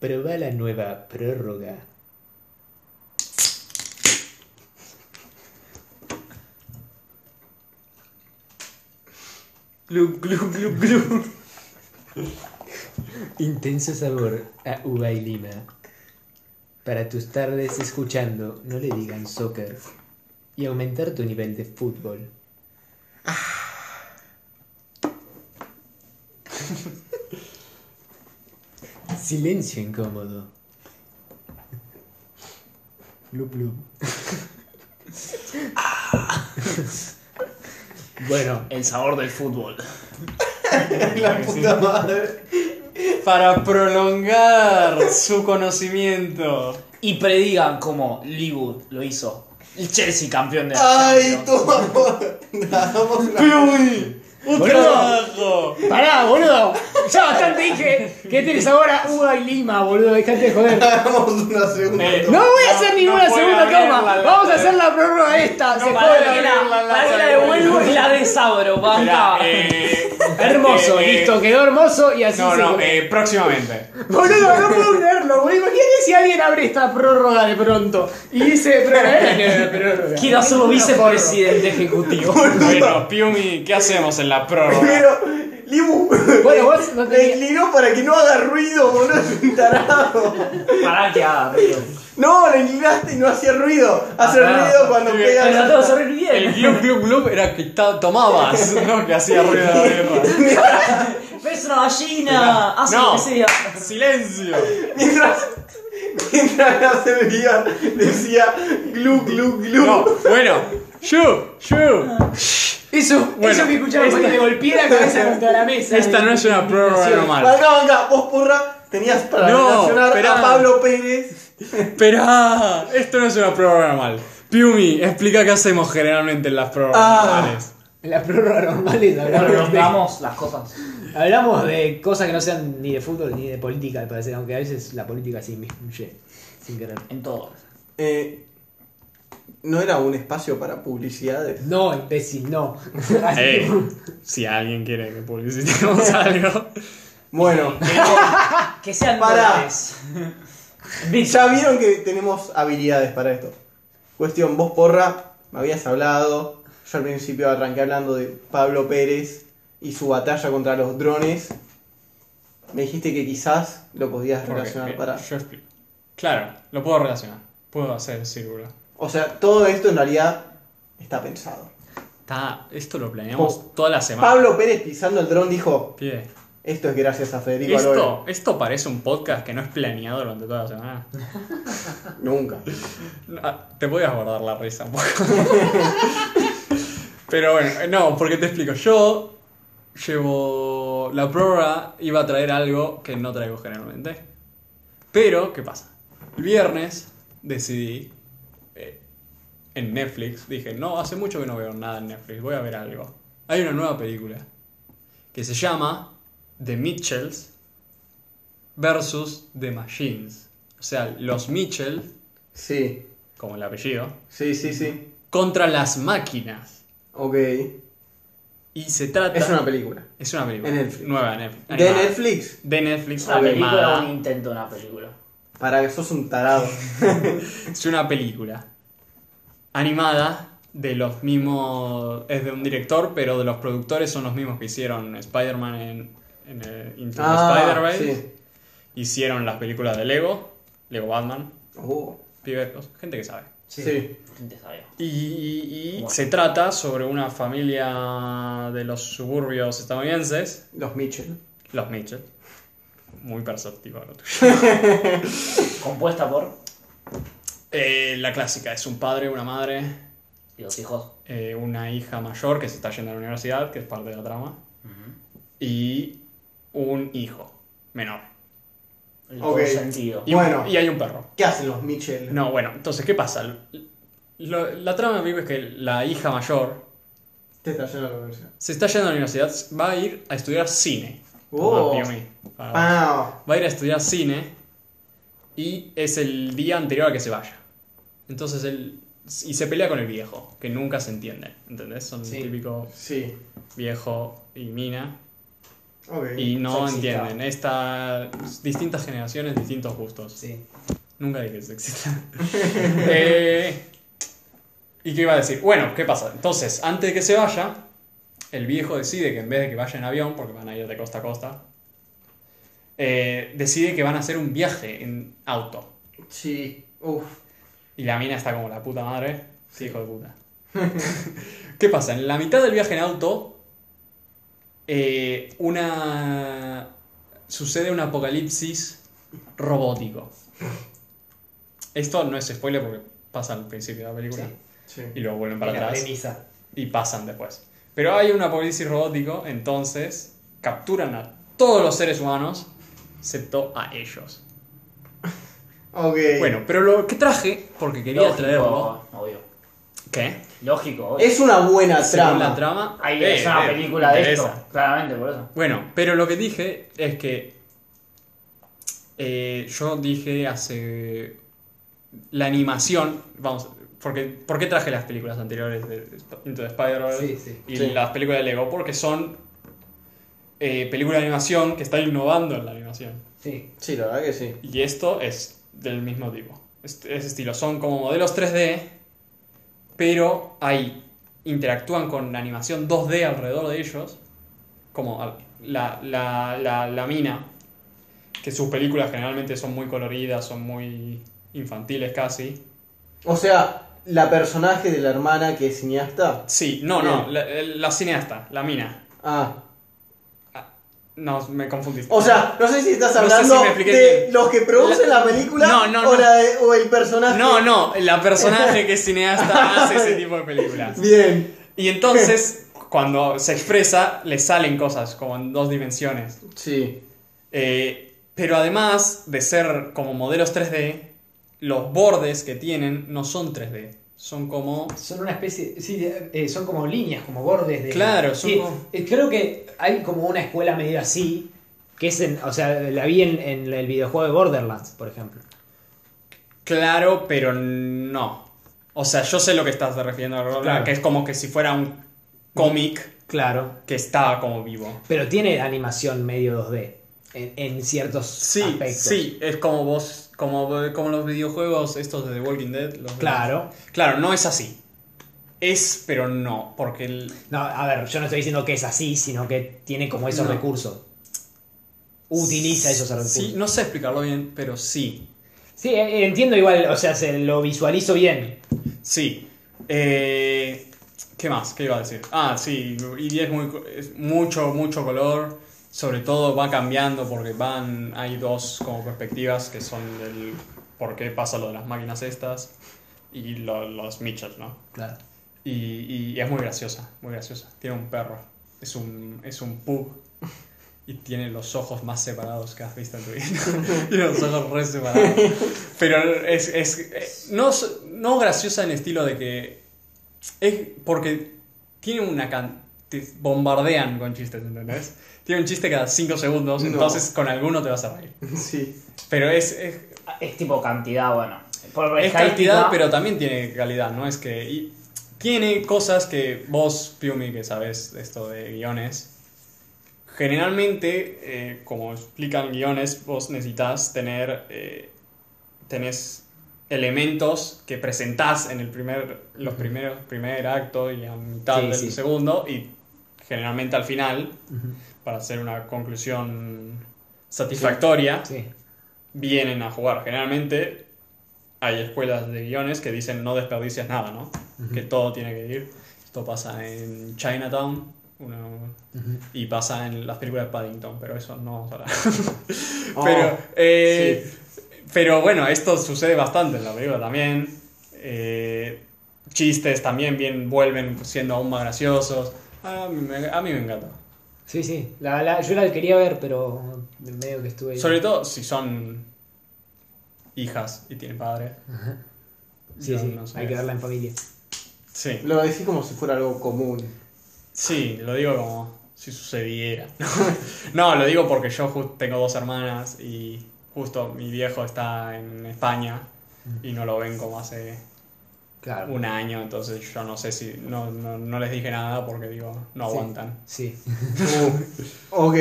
Proba la nueva prórroga. Glu, glu, glu, glu. Intenso sabor a uva y lima. Para tus tardes escuchando, no le digan soccer. Y aumentar tu nivel de fútbol. Silencio incómodo. Blup, blup. Bueno, El sabor del fútbol. La puta madre. Para prolongar su conocimiento. Y predigan como Liverpool lo hizo. El Chelsea campeón de la Ay, toma. ¡Piumi! ¡Un Boludo. trabajo! pará, boludo. Ya bastante dije que tienes ahora uva y lima, boludo. Dejate de joder. Hagamos una segunda Eh, toma. No voy a hacer ninguna no puede segunda toma. la- Vamos a hacer la prórroga esta. se para que la- para que la devuelvo y la desabro, banca. eh, Hermoso, eh, eh, listo, quedó hermoso y así No, se no, eh, próximamente. Boludo, no puedo creerlo, boludo. Imagínate si alguien abre esta prórroga de pronto y dice prórroga. eh, prórroga. Quiero hacerlo vicepresidente ejecutivo. Bueno, Piumi, ¿qué hacemos en la prórroga? Vos no me tenías. inclinó para que no haga ruido, boludo, es un tarado. Para que haga ruido. No, la inclinaste y no hacía ruido. Hace Ah, ruido cuando sí, pega. Pero tengo que hacer El bien. glub glub glub era que ta- tomabas, no que hacía ruido de la. ¡Ves una gallina! Hace No. que sea. ¡Silencio! Mientras, mientras la servía, decía glu glu glu. No, bueno, ¡Shu! ¡Shu! Eso, Bueno, eso que escuchamos para que le golpeé la cabeza contra la mesa. Esta no es una prórroga normal. Venga, venga, vos porra, tenías para No, relacionar esperá. a Pablo Pérez. Esperá, esto no es una prórroga normal. Piumi, explica qué hacemos generalmente en las prórrogas Ah. normales. En las prórrogas normales hablamos de, las cosas. hablamos de cosas que no sean ni de fútbol ni de política, al parecer, aunque a veces la política se inmiscuye sin querer. En todo. Eh, ¿No era un espacio para publicidades? No, imbécil, no. Si alguien quiere que publicitemos algo. Bueno, Que sean dólares. ya vieron que tenemos habilidades para esto. Cuestión, vos porra, me habías hablado. Yo al principio arranqué hablando de Pablo Pérez y su batalla contra los drones. Me dijiste que quizás lo podías relacionar para. Yo explico. Claro, lo puedo relacionar. Puedo hacer círculo. O sea, todo esto en realidad está pensado. Está, esto lo planeamos toda la semana. Pablo Pérez pisando el dron dijo: Pie. Esto es gracias a Federico Aloe". Esto, esto parece un podcast que no es planeado durante toda la semana. Nunca. Ah, Te podías guardar la risa un poco. Pero bueno, no, porque te explico. Yo llevo. La prórroga iba a traer algo que no traigo generalmente. Pero, ¿qué pasa? El viernes decidí. Eh, en Netflix, dije: No, hace mucho que no veo nada en Netflix, voy a ver algo. Hay una nueva película que se llama The Mitchells versus The Machines. O sea, los Mitchell, Sí, como el apellido, sí, sí, sí. contra las máquinas. Ok. Y se trata. Es una película. Es una película. En Netflix. Nueva Netflix. ¿De animada. Netflix? De Netflix. Una película o animada. un intento de una película. Para que sos un tarado. Es una película animada de los mismos. Es de un director, pero de los productores son los mismos que hicieron Spider-Man en, en el Into the Ah, Spider-Verse. sí. Hicieron las películas de Lego, Lego Batman, Oh, pibe- gente que sabe. sí. Gente sabia. Y, y- y Bueno. se trata sobre una familia de los suburbios estadounidenses, Los Mitchell. los Mitchell. Muy perceptivo lo tuyo. Compuesta por. Eh, la clásica es un padre, una madre, Y los hijos. eh, una hija mayor que se está yendo a la universidad, que es parte de la trama, y un hijo menor. El Ok. consentido. Y, Bueno. y hay un perro. ¿Qué hacen los Mitchell? No, bueno, entonces, ¿qué pasa? Lo- la trama la película es que la hija mayor Te está yendo a la universidad. se está yendo a la universidad, va a ir a estudiar cine. Oh. Para Va a ir a estudiar cine y es el día anterior a que se vaya. Entonces él. Y se pelea con el viejo, que nunca se entiende. ¿Entendés? Son Sí. típicos sí. viejo y mina. Ok. Y no Sexista. entienden. Esta, distintas generaciones, distintos gustos. Sí. Nunca dije sexista. Eh, ¿Y qué iba a decir? Bueno, ¿qué pasa? Entonces, antes de que se vaya, el viejo decide que en vez de que vaya en avión, porque van a ir de costa a costa, eh, decide que van a hacer un viaje en auto. Sí. Uf. Y la mina está como la puta madre. Sí, hijo de puta. ¿Qué pasa? En la mitad del viaje en auto, eh, una. sucede un apocalipsis robótico. Esto no es spoiler porque pasa al principio de la película. Sí. Sí. Y luego vuelven para Y la atrás premisa. y pasan después. Pero hay un apocalipsis robótico, entonces capturan a todos los seres humanos, excepto a ellos. Ok. Bueno, pero lo que traje, porque quería Lógico, traerlo. obvio. ¿Qué? Lógico, obvio. Es una buena Según trama. la trama. Ahí eh, es una eh, película de interesa. esto, claramente, por eso. Bueno, pero lo que dije es que. eh, yo dije hace. La animación. Vamos. Porque, ¿Por qué traje las películas anteriores de Into the Spider-Verse Sí, sí. y Sí. las películas de Lego? Porque son eh, películas de animación que están innovando en la animación. Sí. Sí, la verdad que sí. Y esto es del mismo tipo. Es, estilo. Son como modelos 3D, pero hay. interactúan con la animación 2D alrededor de ellos. Como la, la, la, la mina, que sus películas generalmente son muy coloridas, son muy infantiles casi. O sea, la personaje de la hermana que es cineasta. Sí, no, no, Bien. la, la cineasta, la mina. Ah. No, me confundí. O sea, no sé si estás No sé hablando si me expliqué de bien. los que producen la, La- película No, no, o, no. la de- o el personaje. No, no, la personaje que es cineasta hace ese tipo de películas. Bien. Y entonces, cuando se expresa, le salen cosas como en dos dimensiones. Sí. Eh, pero además de ser como modelos 3D, los bordes que tienen no son 3D. Son como... Son una especie, sí, eh, son como líneas, como bordes de... Claro, son Sí, como- eh, Creo que hay como una escuela medio así, que es en, o sea, la vi en, en el videojuego de Borderlands, por ejemplo. Claro, pero no. O sea, yo sé lo que estás refiriendo, Claro. que es como que si fuera un cómic Claro. que está como vivo. Pero tiene animación medio 2D, en, en ciertos Sí, aspectos. sí, es como vos, como, como los videojuegos estos de The Walking Dead. los- Claro. Claro, no es así. Es, pero no, porque el, No, a ver, yo no estoy diciendo que es así, sino que tiene como esos No. recursos. Utiliza esos recursos. Sí, no sé explicarlo bien, pero sí. Sí, eh, entiendo igual, o sea, se lo visualizo bien. Sí. Eh, ¿Qué más? ¿Qué iba a decir? Ah, sí, y es, muy, es mucho, mucho color. Sobre todo va cambiando porque van. Hay dos como perspectivas que son del por qué pasa lo de las máquinas estas y lo- los Mitchell, ¿no? Claro. Y, y es muy graciosa, muy graciosa. Tiene un perro. Es un, es un pug. Y tiene los ojos más separados que has visto en tu vida. tiene los ojos re separados. Pero es, es no, no graciosa en estilo de que... Es porque tiene una can... te bombardean con chistes, ¿entendés? Tiene un chiste cada 5 segundos, No. entonces con alguno te vas a reír. Sí. Pero es, es, Es tipo cantidad, bueno. Por es cantidad, pero también tiene calidad, ¿no? Es que. y tiene cosas que vos, Piumi, que sabes esto de guiones. Generalmente, eh, como explican guiones, vos necesitas tener. eh, tenés elementos que presentás en el primer, los primeros, primer acto y a mitad Sí, del sí. segundo, y generalmente al final, para hacer una conclusión satisfactoria Sí. vienen a jugar. Generalmente hay escuelas de guiones que dicen no desperdicias nada, ¿no? Que todo tiene que ir. Esto pasa en Chinatown uno- y pasa en las películas de Paddington, pero eso no vamos a hablar. Oh, pero, eh, pero bueno, esto sucede bastante en la película también. Eh, chistes también bien vuelven siendo aún más graciosos. A mí me, a mí me encanta. Sí, sí. La, la- yo la quería ver, pero medio que estuve. Sobre todo si son hijas y tienen padre. Sí, Yo sí. no sé. Hay que verla en familia. Sí, Lo decís como si fuera algo común. sí, lo digo como si sucediera. No, lo digo porque yo ju- tengo dos hermanas y justo mi viejo está en España y no lo ven como hace Claro. un año, entonces yo no sé si. No, no, no les dije nada porque digo, no Sí. aguantan. Sí. Uh, ok.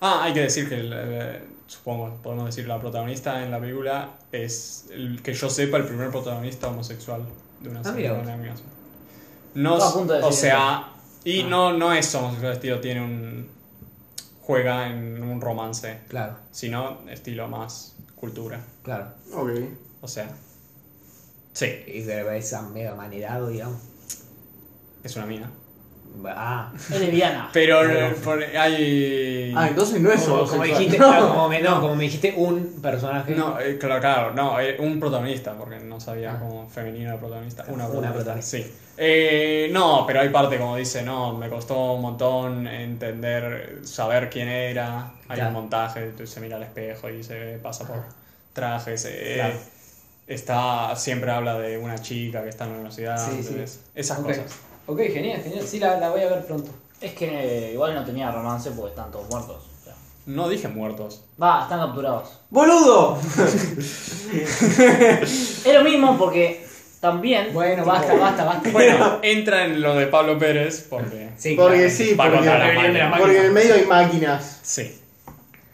Ah, hay que decir que, el- el- supongo, podemos decir, la protagonista en la película es, el, que yo sepa, el primer protagonista homosexual de una Ah, serie mira de animación. No, de o sea, y Ah. no, no es homosexual estilo, tiene un... juega en un romance, Claro, sino estilo más cultura. claro. Ok. O sea, sí, Y pero es mega manerado, digamos. es una mina. Ah, Es lesbiana. Pero eh, por- hay... Ah, entonces no es como, dijiste, No. claro, como, me, no, como me dijiste un personaje. No, eh, claro, claro, no, eh, un protagonista, porque no sabía Ah. como femenino el protagonista. Una Una protagonista, sí. Eh, no, pero hay parte como dice, no, me costó un montón entender, saber quién era. Hay Claro. un montaje, se mira al espejo y se pasa por trajes. eh, Claro. Está, siempre habla de una chica que está en la universidad. Sí, sí. ¿entendés? Esas cosas. Ok, genial, genial. Sí, la, la voy a ver pronto. Es que igual no tenía romance porque están todos muertos. o sea. No dije muertos. Va, están capturados. ¡Boludo! Es lo mismo porque también. Bueno, tipo, basta, basta, basta. Bueno, entra en lo de Pablo Pérez porque... Sí, Porque claro. sí, porque, máquina. porque en el medio hay máquinas. Sí.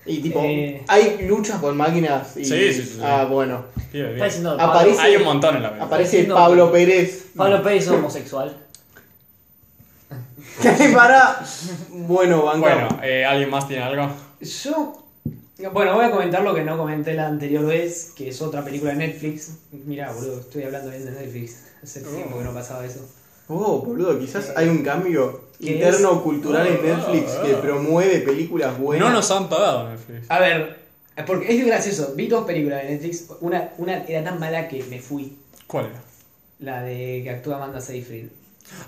Y tipo, Eh. hay luchas con máquinas. Y, Sí, sí, sí, sí. Ah, bueno. Bien, bien. Diciendo Aparece- Pablo, Hay un montón en la película. Aparece Diciendo- Pablo Pérez. Pablo Pérez es homosexual. Para. Bueno, banco. Bueno, eh, ¿alguien más tiene algo? Yo. Bueno, voy a comentar lo que no comenté la anterior vez, que es otra película de Netflix. Mirá, boludo, estoy hablando bien de Netflix. Hace tiempo que no pasaba eso. Oh, boludo, quizás hay un cambio ¿Qué interno es? cultural en Netflix que promueve películas buenas. No nos han pagado Netflix. A ver, porque es gracioso. Vi dos películas de Netflix. Una, una era tan mala que me fui. ¿Cuál era? La de que actúa Amanda Seyfried.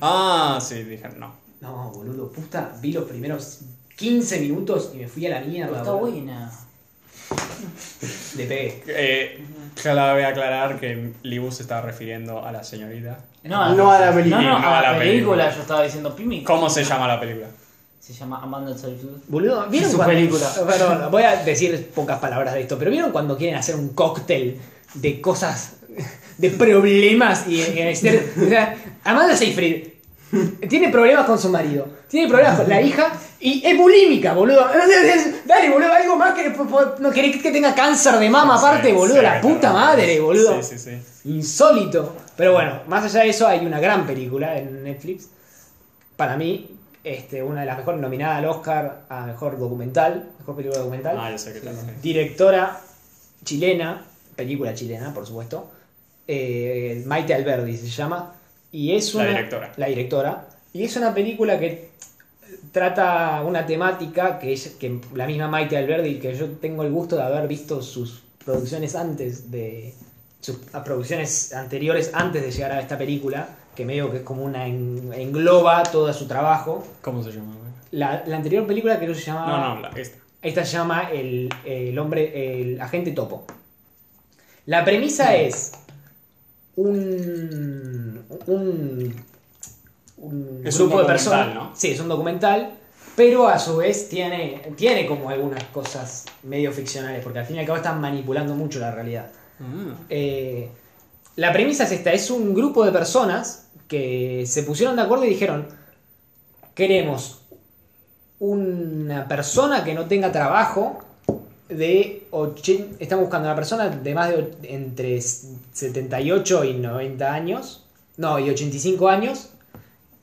Ah, sí, dije no. No, boludo, puta. Vi los primeros 15 minutos y me fui a la mierda. Está boludo. buena. Le pegué. Eh, voy a aclarar que Libu se estaba refiriendo a la señorita. No, No a la película. No, no, a la, película, película. yo estaba diciendo Pimi. ¿Cómo se llama la película? Se llama Amanda Seyfried. Boludo, ¿vieron Su cuando- película. Bueno, voy a decir pocas palabras de esto, pero ¿vieron cuando quieren hacer un cóctel de cosas, de problemas y, y hacer- o sea, Amanda Seyfried tiene problemas con su marido, tiene problemas con la hija y es bulímica, boludo. Dale, boludo, algo más que no querés que tenga cáncer de mama aparte, boludo, sí, la puta madre, boludo. Sí, sí, sí. Insólito. Pero bueno, más allá de eso, hay una gran película en Netflix. Para mí, este, una de las mejores nominada al Oscar a mejor documental, mejor película documental. Ah, yo sé que tal. Directora chilena, película chilena, por supuesto. eh, Maite Alberdi se llama. Y es La una, directora. La directora. Y es una película que trata una temática que, es, que la misma Maite Alberdi, que yo tengo el gusto de haber visto sus producciones antes de. sus producciones anteriores antes de llegar a esta película, que medio que es como una en- engloba todo su trabajo. ¿Cómo se llama? La, la anterior película creo que se llamaba. No, no, la, esta. Esta se llama el, el hombre, el agente topo. La premisa es un, un, un Es un grupo de personas. ¿no? Sí, es un documental, pero a su vez tiene, tiene como algunas cosas medio ficcionales, porque al fin y al cabo están manipulando mucho la realidad. Ah. Eh, la premisa es esta, es un grupo de personas que se pusieron de acuerdo y dijeron, queremos una persona que no tenga trabajo de 80, están buscando una persona de más de entre 78 y 90 años, no, y 85 años,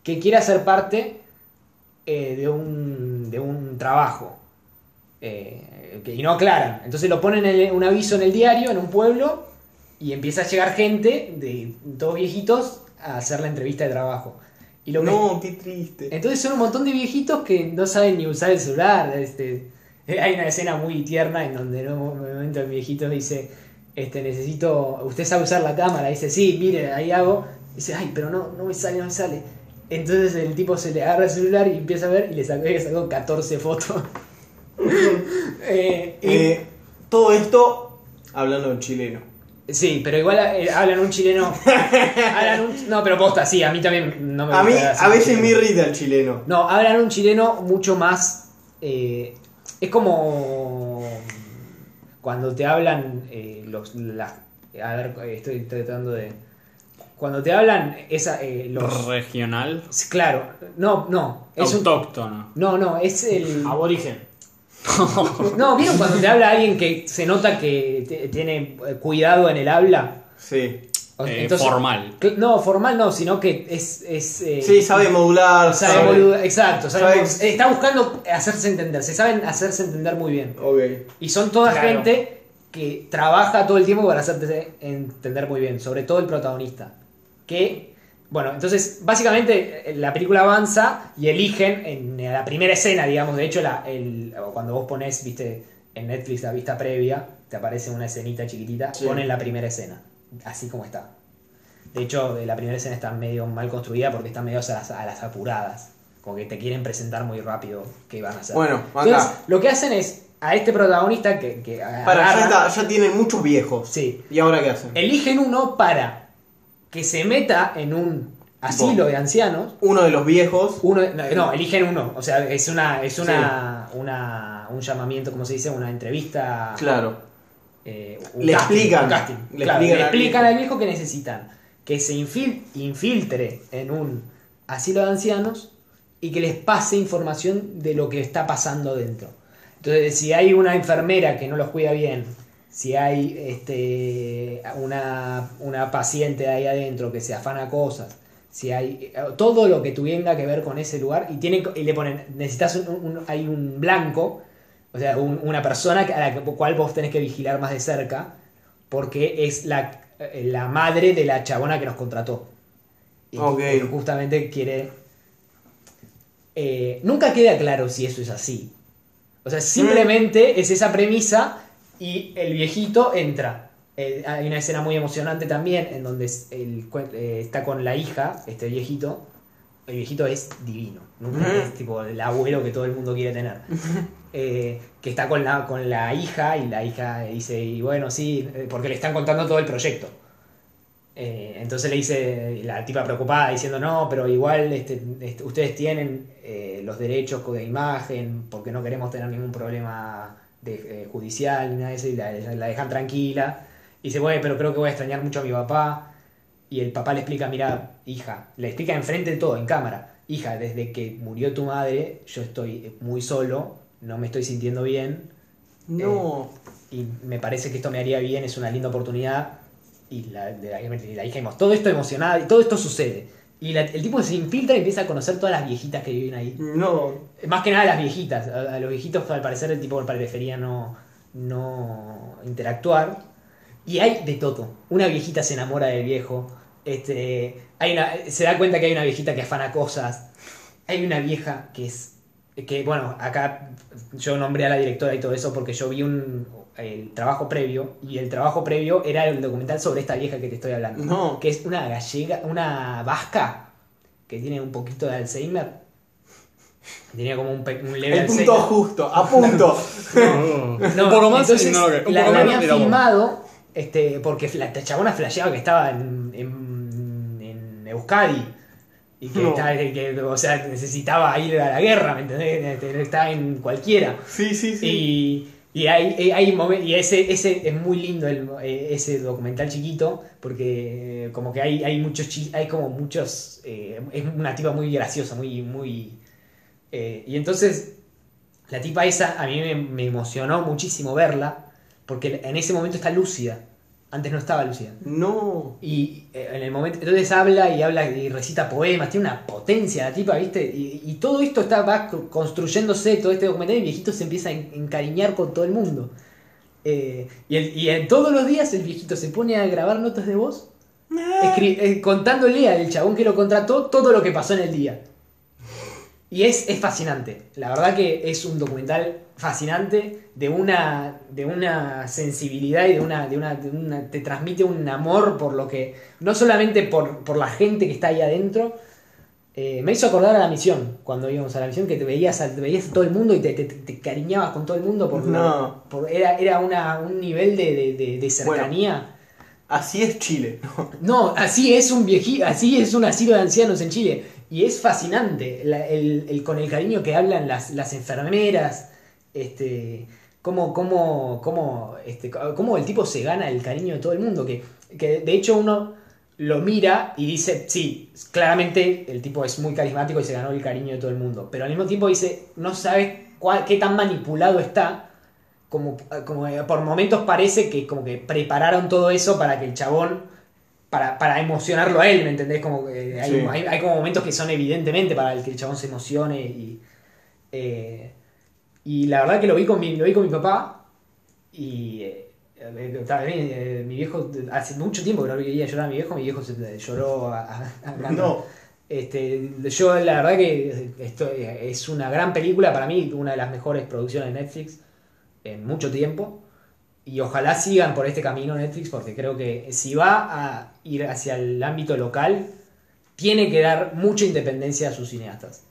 que quiera ser parte eh, de, un, de un trabajo. eh, que- y no aclaran. Entonces lo ponen en un aviso en el diario, en un pueblo, y empieza a llegar gente, de todos viejitos, a hacer la entrevista de trabajo. Y lo que- No, qué triste. entonces son un montón de viejitos que no saben ni usar el celular. Este, hay una escena muy tierna en donde en un momento el viejito dice, este, necesito, usted sabe usar la cámara, dice, sí, mire, ahí hago. Dice, ay, pero no, no me sale, no me sale. Entonces el tipo se le agarra el celular y empieza a ver y le sacó, le sacó 14 fotos. Eh, y- Eh, todo esto hablando en chileno. sí, pero igual eh, hablan un chileno. hablan un- no, pero posta, sí, a mí también no me A mí, gusta a veces me irrita el chileno. No, hablan un chileno mucho más. Es como. Cuando te hablan eh, los. las- a ver, estoy tratando de. cuando te hablan, esa, eh, los. Regional. Claro, no, no. Es un, Autóctono. no, no, es el. Aborigen. No, ¿vieron cuando te habla alguien que se nota que te- tiene eh, cuidado en el habla? Sí. Eh, formal. No, formal no, sino que es. es eh, Sí, sabe modular. sabe sabe- boluda- exacto, sabe- sabe- está buscando hacerse entender, se saben hacerse entender muy bien. Ok. Y son toda Claro. gente que trabaja todo el tiempo para hacerte entender muy bien, sobre todo el protagonista. Que, bueno, entonces, básicamente eh, la película avanza y eligen en la primera escena, digamos, de hecho, la, el, o cuando vos pones, viste, en Netflix la vista previa, te aparece una escenita chiquitita, Sí. ponen la primera escena, así como está. De hecho, la primera escena está medio mal construida porque está medio a las, a las apuradas. Como que te quieren presentar muy rápido qué van a hacer. Bueno, acá. Entonces, lo que hacen es a este protagonista que, que Para, ya, agarra- está, ya tienen muchos viejos. Sí. ¿Y ahora qué hacen? eligen uno para que se meta en un asilo de ancianos. Uno de los viejos. Uno, no, no, eligen uno. O sea, es una, es una, una un llamamiento, como se dice, una entrevista. Claro. Eh, un Le casting, explican. un casting. Le Claro, explican le al explican viejo. al viejo que necesitan que se infil- infiltre en un asilo de ancianos y que les pase información de lo que está pasando dentro. Entonces, si hay una enfermera que no los cuida bien, si hay este, una, una paciente ahí adentro que se afana cosas, si hay todo lo que tuviera que ver con ese lugar y, tienen, y le ponen, necesitas un, un- hay un blanco, o sea, un- una persona a la cual vos tenés que vigilar más de cerca, porque es la, la madre de la chabona que nos contrató. Y justamente quiere... eh, nunca queda claro si eso es así. O sea, simplemente es esa premisa y el viejito entra. Eh, hay una escena muy emocionante también en donde el eh, está con la hija, este viejito. El viejito es divino. Es tipo el abuelo que todo el mundo quiere tener. Eh, que está con la, con la hija y la hija dice, y bueno, sí, eh, porque le están contando todo el proyecto. Eh, entonces le dice la tipa preocupada diciendo no, pero igual este, este, ustedes tienen eh, los derechos de imagen porque no queremos tener ningún problema de, judicial ni nada de eso y la, la dejan tranquila. Y dice, bueno, pero creo que voy a extrañar mucho a mi papá. Y el papá le explica, mira, hija, le explica enfrente de todo, en cámara. Hija, desde que murió tu madre, yo estoy muy solo, no me estoy sintiendo bien. No. Y me parece que esto me haría bien, es una linda oportunidad. Y la, de la, la hija todo esto emocionada, y todo esto sucede. Y la- el tipo se infiltra y empieza a conocer todas las viejitas que viven ahí. No. Más que nada las viejitas. A, a los viejitos al parecer el tipo prefería no, no interactuar. Y hay de todo. Una viejita se enamora del viejo. Este, hay una, se da cuenta que hay una viejita que afana cosas. Hay una vieja que es... Que bueno, acá yo nombré a la directora y todo eso porque yo vi un, el trabajo previo. Y el trabajo previo era el documental sobre esta vieja que te estoy hablando. No. Que es una gallega, una vasca que tiene un poquito de Alzheimer. Tenía como un, un leve El Alzheimer. punto justo, a punto. No, un poco más entonces no lo un la, la menos habían filmado este, porque la chabona flasheaba que estaba en, en Euskadi y que, No. estaba- que, o sea, necesitaba ir a la guerra, ¿me entendés? Estaba en cualquiera. Sí, sí, sí. Y, y hay, hay momen- y ese, ese es muy lindo el- eh, ese documental chiquito porque eh, como que hay, hay muchos hay como muchos eh, es una tipa muy graciosa muy muy eh, y entonces la tipa esa a mí me, me emocionó muchísimo verla porque en ese momento está lúcida antes no estaba lúcida No. y eh, en el momento, entonces habla y habla y recita poemas, tiene una potencia la tipa, ¿viste? Y, y todo esto está, va co- construyéndose, todo este documental, y el viejito se empieza a en- encariñar con todo el mundo. Eh, y, el- y en todos los días el viejito se pone a grabar notas de voz, escri- eh, contándole al chabón que lo contrató todo lo que pasó en el día. Y es, es fascinante. La verdad que es un documental fascinante de una, de una sensibilidad y de una, de una, de una- Te transmite un amor por lo que. No solamente por, por la gente que está ahí adentro. eh, me hizo acordar a la misión, cuando íbamos a la misión, que te veías a, te veías a todo el mundo y te, te, te cariñabas con todo el mundo. Por, No. por- era era una, un nivel de, de- de- cercanía. Así es Chile. No, así es un viejito, así es un asilo de ancianos en Chile. Y es fascinante la- el, el- con el cariño que hablan las, las enfermeras, este, cómo, cómo, cómo, este, cómo el tipo se gana el cariño de todo el mundo. Que, que de hecho uno lo mira y dice, sí, claramente el tipo es muy carismático y se ganó el cariño de todo el mundo, pero al mismo tiempo dice, no sabe cuál- qué tan manipulado está, como, como por momentos parece que como que prepararon todo eso para que el chabón, para, para emocionarlo a él, ¿me entendés? Como hay, Sí. hay, hay como momentos que son evidentemente para el que el chabón se emocione y... eh, y la verdad que lo vi con mi, lo vi con mi papá y eh, eh, también, eh, mi viejo, hace mucho tiempo que no veía llorar a mi viejo, mi viejo se lloró a, a- a- No. Este, yo la verdad que esto es una gran película, para mí una de las mejores producciones de Netflix en mucho tiempo. Y ojalá sigan por este camino Netflix, porque creo que si va a ir hacia el ámbito local, tiene que dar mucha independencia a sus cineastas.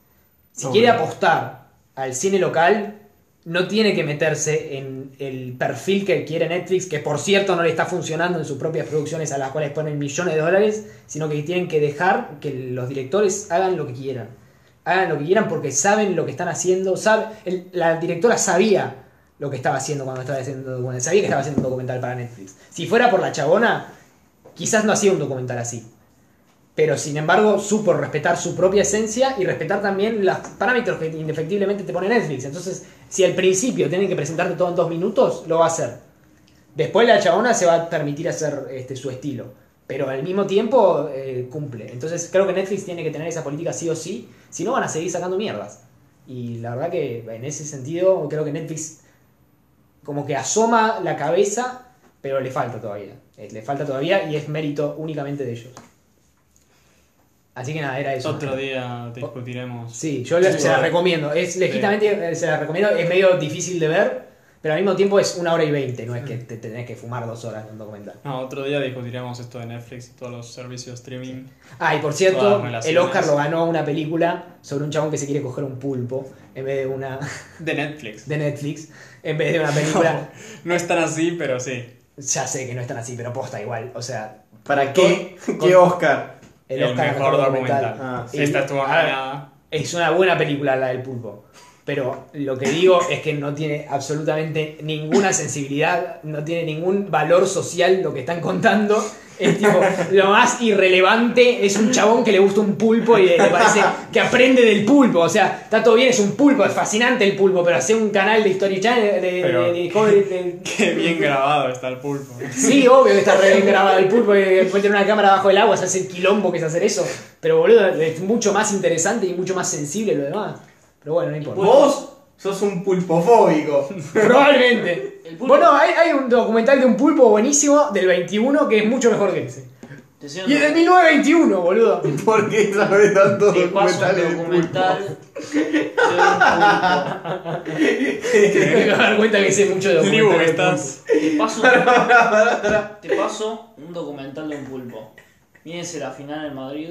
Si Obvio. quiere apostar al cine local, no tiene que meterse en el perfil que quiere Netflix, que por cierto no le está funcionando en sus propias producciones a las cuales ponen millones de dólares, sino que tienen que dejar que los directores hagan lo que quieran. Hagan lo que quieran porque saben lo que están haciendo. Sabe, la directora sabía lo que estaba haciendo cuando estaba haciendo. Sabía que estaba haciendo un documental para Netflix. Si fuera por la chabona, quizás no hacía un documental así. Pero sin embargo, supo respetar su propia esencia y respetar también los parámetros que indefectiblemente te pone Netflix. Entonces, si al principio tienen que presentarte todo en dos minutos, lo va a hacer. Después la chabona se va a permitir hacer este, su estilo. Pero al mismo tiempo eh, cumple. Entonces creo que Netflix tiene que tener esa política sí o sí. Si no van a seguir sacando mierdas. Y la verdad que en ese sentido creo que Netflix como que asoma la cabeza, pero le falta todavía. Eh, Le falta todavía y es mérito únicamente de ellos. Así que nada, era eso. Otro día discutiremos. Sí, yo Sí, se la recomiendo. Es legítimamente, eh, se la recomiendo. Es medio difícil de ver, pero al mismo tiempo es una hora y veinte. No es que te tenés que fumar dos horas en un documental. No, otro día discutiremos esto de Netflix y todos los servicios de streaming. Ah, y por cierto, el. Oscar lo ganó una película sobre un chabón que se quiere coger un pulpo en vez de una De Netflix. de Netflix, en vez de una película. No es tan así, pero sí. Ya sé que no es tan así, pero posta igual. O sea, ¿Para qué? con- ¿Qué Oscar? El El, Oscar mejor documental. Ah, Y- Esta estuvo ah. Es una buena película la del pulpo. Pero lo que digo es que no tiene absolutamente ninguna sensibilidad, no tiene ningún valor social lo que están contando. Es tipo, lo más irrelevante es un chabón que le gusta un pulpo y le parece que aprende del pulpo. O sea, está todo bien, es un pulpo, es fascinante el pulpo, pero hacer un canal de History Channel, de, Pero- de- de Discovery, de- Qué bien grabado está el pulpo. Sí, obvio que está re bien grabado el pulpo, que después tener una cámara bajo el agua, se hace el quilombo que es hacer eso. Pero boludo, es mucho más interesante y mucho más sensible lo demás. Pero bueno, no importa. Vos sos un pulpofóbico. Probablemente. Pulpo- Bueno, hay, hay un documental de un pulpo buenísimo del 21 que es mucho mejor que ese. Y es del dando- 1921, boludo. ¿Por qué sabes tanto te paso documentales un de documental de un pulpo. Te vas a dar cuenta que sé mucho de documentales estás. Te paso, te paso un documental de un pulpo. Mírense la final en Madrid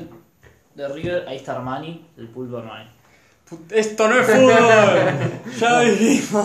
de River, ahí está Armani, el pulpo Armani. Esto no es fútbol. Ya dijimos.